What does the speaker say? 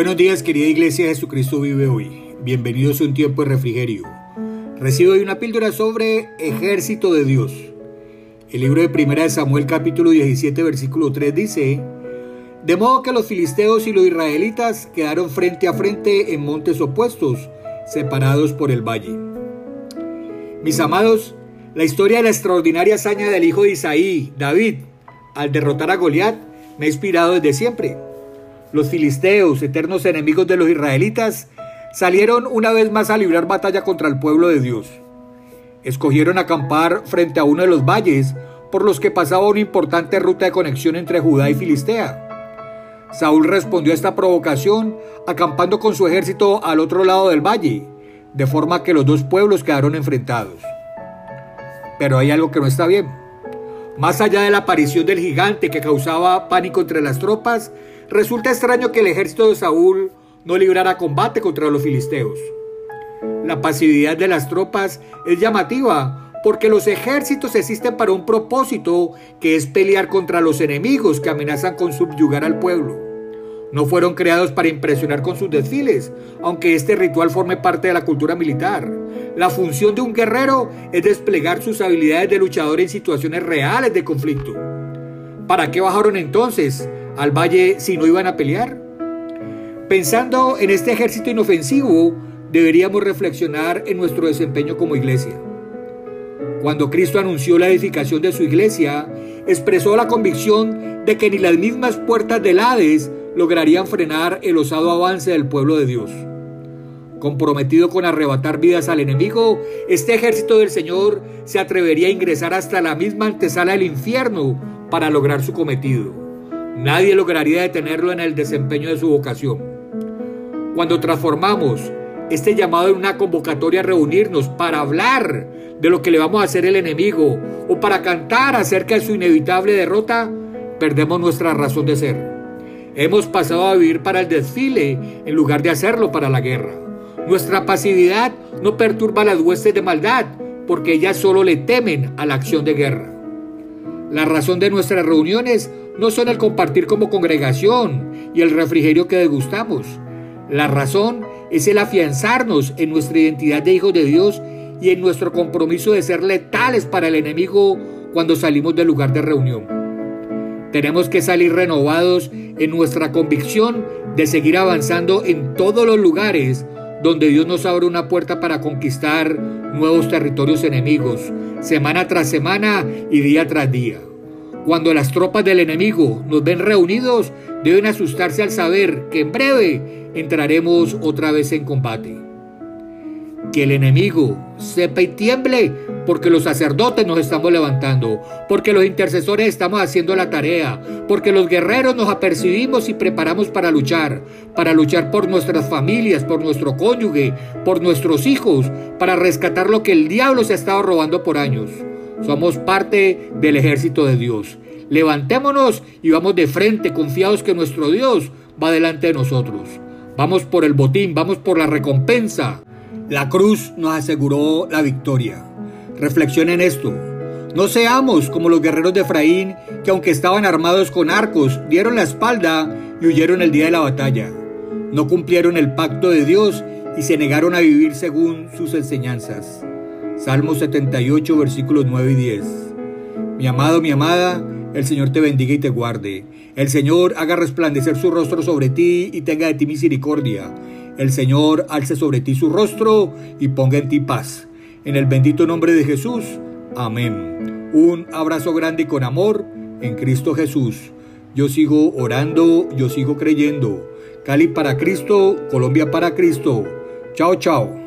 Buenos días querida iglesia, Jesucristo vive hoy. Bienvenidos a un tiempo de refrigerio. Recibo hoy una píldora sobre ejército de Dios. El libro de Primera de Samuel capítulo 17 versículo 3 dice, De modo que los filisteos y los israelitas quedaron frente a frente en montes opuestos, separados por el valle. Mis amados, la historia de la extraordinaria hazaña del hijo de Isaí, David, al derrotar a Goliat, me ha inspirado desde siempre. Los filisteos, eternos enemigos de los israelitas, salieron una vez más a librar batalla contra el pueblo de Dios. Escogieron acampar frente a uno de los valles por los que pasaba una importante ruta de conexión entre Judá y Filistea. Saúl respondió a esta provocación acampando con su ejército al otro lado del valle, de forma que los dos pueblos quedaron enfrentados. Pero hay algo que no está bien. Más allá de la aparición del gigante que causaba pánico entre las tropas, resulta extraño que el ejército de Saúl no librara combate contra los filisteos. La pasividad de las tropas es llamativa porque los ejércitos existen para un propósito que es pelear contra los enemigos que amenazan con subyugar al pueblo. No fueron creados para impresionar con sus desfiles, aunque este ritual forme parte de la cultura militar. La función de un guerrero es desplegar sus habilidades de luchador en situaciones reales de conflicto. ¿Para qué bajaron entonces al valle si no iban a pelear? Pensando en este ejército inofensivo, deberíamos reflexionar en nuestro desempeño como iglesia. Cuando Cristo anunció la edificación de su iglesia, expresó la convicción de que ni las mismas puertas del Hades lograrían frenar el osado avance del pueblo de Dios. Comprometido con arrebatar vidas al enemigo, este ejército del Señor se atrevería a ingresar hasta la misma antesala del infierno para lograr su cometido. Nadie lograría detenerlo en el desempeño de su vocación. Cuando transformamos este llamado en una convocatoria a reunirnos para hablar de lo que le vamos a hacer el enemigo o para cantar acerca de su inevitable derrota, perdemos nuestra razón de ser. Hemos pasado a vivir para el desfile en lugar de hacerlo para la guerra. Nuestra pasividad no perturba las huestes de maldad porque ellas solo le temen a la acción de guerra. La razón de nuestras reuniones no son el compartir como congregación y el refrigerio que degustamos. La razón es el afianzarnos en nuestra identidad de hijos de Dios y en nuestro compromiso de ser letales para el enemigo cuando salimos del lugar de reunión. Tenemos que salir renovados en nuestra convicción de seguir avanzando en todos los lugares donde Dios nos abre una puerta para conquistar nuevos territorios enemigos, semana tras semana y día tras día. Cuando las tropas del enemigo nos ven reunidos, deben asustarse al saber que en breve entraremos otra vez en combate que el enemigo sepa y tiemble, porque los sacerdotes nos estamos levantando, porque los intercesores estamos haciendo la tarea, porque los guerreros nos apercibimos y preparamos para luchar, para luchar por nuestras familias, por nuestro cónyuge, por nuestros hijos, para rescatar lo que el diablo se ha estado robando por años. Somos parte del ejército de Dios. Levantémonos y vamos de frente, confiados que nuestro Dios va delante de nosotros. Vamos por el botín, vamos por la recompensa. La cruz nos aseguró la victoria. Reflexionen esto. No seamos como los guerreros de Efraín, que aunque estaban armados con arcos, dieron la espalda y huyeron el día de la batalla. No cumplieron el pacto de Dios y se negaron a vivir según sus enseñanzas. Salmo 78, versículos 9 y 10. Mi amado, mi amada, el Señor te bendiga y te guarde. El Señor haga resplandecer su rostro sobre ti y tenga de ti misericordia. El Señor alce sobre ti su rostro y ponga en ti paz. En el bendito nombre de Jesús. Amén. Un abrazo grande y con amor en Cristo Jesús. Yo sigo orando, yo sigo creyendo. Cali para Cristo, Colombia para Cristo. Chao, chao.